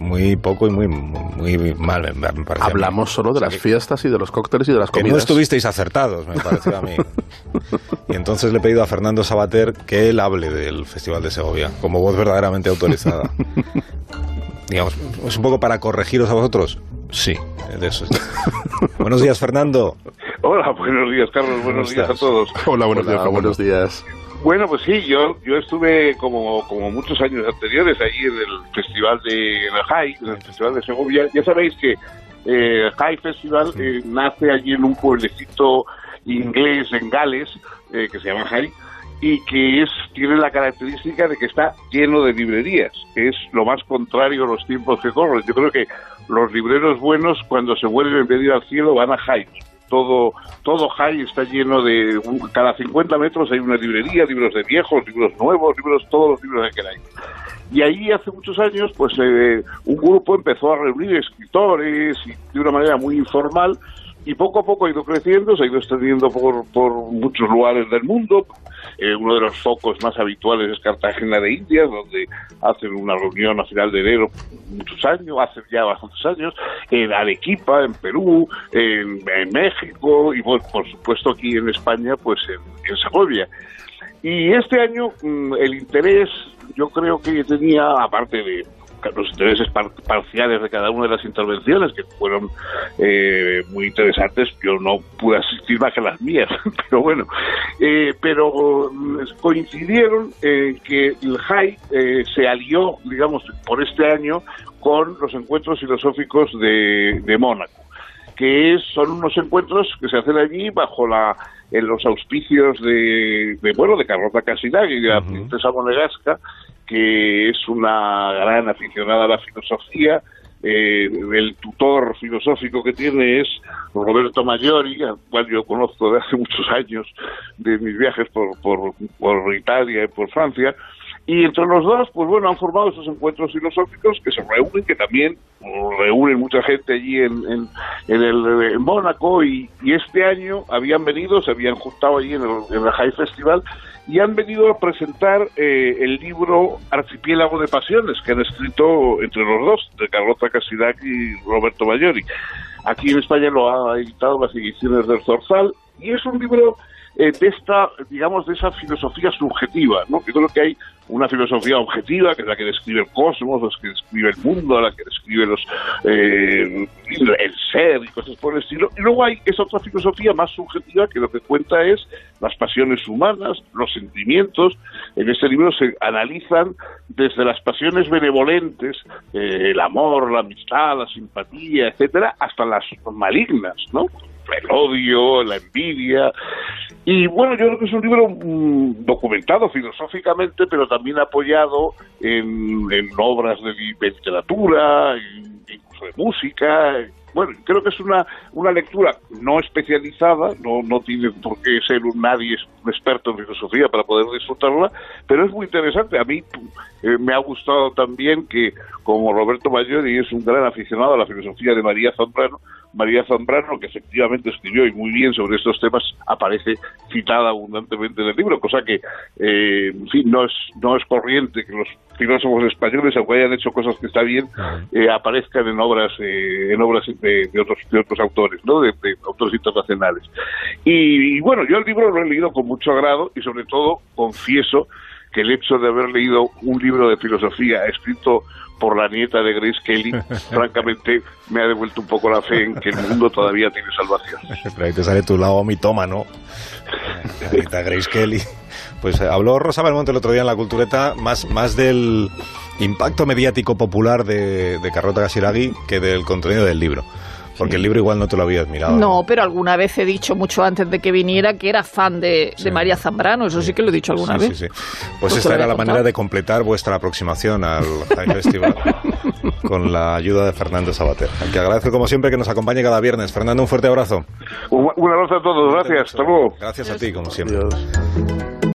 muy poco y muy, muy mal, me. Hablamos solo de las fiestas y de los cócteles y de las comidas. Que no estuvisteis acertados, me pareció a mí. y entonces le he pedido a Fernando Sabater que él hable del Festival de Segovia, como voz verdaderamente autorizada. Digamos, es un poco para corregiros a vosotros. Sí, de eso. buenos días, Fernando. Hola, buenos días, Carlos. Buenos días a todos. Hola, buenos días. Buenos días. Bueno, pues sí, yo yo estuve como, como muchos años anteriores allí en el Festival de High, en el Festival de Segovia. Ya sabéis que eh, High Festival eh, nace allí en un pueblecito inglés en Gales, eh, que se llama High, y que es tiene la característica de que está lleno de librerías, que es lo más contrario a los tiempos que corren. Yo creo que los libreros buenos, cuando se vuelven medio al cielo, van a High todo todo High está lleno de cada 50 metros hay una librería, libros de viejos, libros nuevos, libros todos los libros que queráis. Y ahí hace muchos años, pues eh, un grupo empezó a reunir escritores y de una manera muy informal y poco a poco ha ido creciendo, se ha ido extendiendo por, por muchos lugares del mundo. Eh, uno de los focos más habituales es Cartagena de Indias, donde hacen una reunión a final de enero muchos años, hace ya bastantes años, en Arequipa, en Perú, en, México y por supuesto aquí en España, pues en, en Segovia. Y este año mm, el interés yo creo que tenía, aparte de los intereses parciales de cada una de las intervenciones, que fueron eh, muy interesantes. Yo no pude asistir más que las mías, pero bueno. Eh, pero mm, coincidieron en que el JAI eh, se alió, digamos, por este año con los encuentros filosóficos de, de Mónaco que son unos encuentros que se hacen allí bajo la en los auspicios de, de bueno de Carlota Casinagui y de la princesa Monegasca que es una gran aficionada a la filosofía. Eh, el tutor filosófico que tiene es Roberto Maggiori, al cual yo conozco de hace muchos años de mis viajes por, por, por Italia y por Francia. Y entre los dos, pues bueno, han formado esos encuentros filosóficos que se reúnen, que también reúnen mucha gente allí en, en, el Mónaco y, este año habían venido, se habían juntado allí en el, en High Festival y han venido a presentar eh, el libro Archipiélago de Pasiones, que han escrito entre los dos, de Carlota Casidac y Roberto Bayori. Aquí en España lo ha editado las ediciones del Zorzal, y es un libro eh, de esta, digamos, de esa filosofía subjetiva, ¿no? Yo creo que hay una filosofía objetiva, que es la que describe el cosmos, la que describe el mundo, la que describe los eh, el ser y cosas por el estilo. Y luego hay esa otra filosofía más subjetiva que lo que cuenta es las pasiones humanas, los sentimientos. En este libro se analizan desde las pasiones benevolentes, eh, el amor, la amistad, la simpatía, etcétera, hasta las malignas, ¿no? el odio, la envidia. Y bueno, yo creo que es un libro mm, documentado filosóficamente, pero también apoyado en, obras de, literatura, incluso de música. Bueno, creo que es una, una lectura no especializada, no, no tiene por qué ser un, nadie un experto en filosofía para poder disfrutarla, pero es muy interesante. A mí eh, me ha gustado también que, como Roberto Mayori es un gran aficionado a la filosofía de María Zambrano, María Zambrano, que efectivamente escribió y muy bien sobre estos temas, aparece citada abundantemente en el libro, cosa que, eh, en fin, no es, no es corriente que los filósofos españoles, aunque hayan hecho cosas que está bien, eh, aparezcan en obras eh, en obras de, otros de otros autores, ¿no? De, autores internacionales. Y, bueno, yo el libro lo he leído con mucho agrado y sobre todo confieso que el hecho de haber leído un libro de filosofía escrito por la nieta de Grace Kelly, francamente me ha devuelto un poco la fe en que el mundo todavía tiene salvación. Pero ahí te sale tu lado mitómano. La nieta Grace Kelly. Pues eh, habló Rosa Belmonte el otro día en la cultureta más, más del impacto mediático popular de, de Carrota Gasiraghi que del contenido del libro. Porque el libro igual no te lo habías mirado. No, pero alguna vez he dicho mucho antes de que viniera que era fan de, María Zambrano, eso sí. que lo he dicho alguna vez. Sí, pues, pues esta era la manera de completar vuestra aproximación al High Festival con la ayuda de Fernando Sabater, al que agradezco como siempre que nos acompañe cada viernes. Fernando, un fuerte abrazo. Un, abrazo a todos, gracias, hasta luego. Gracias a ti, como siempre.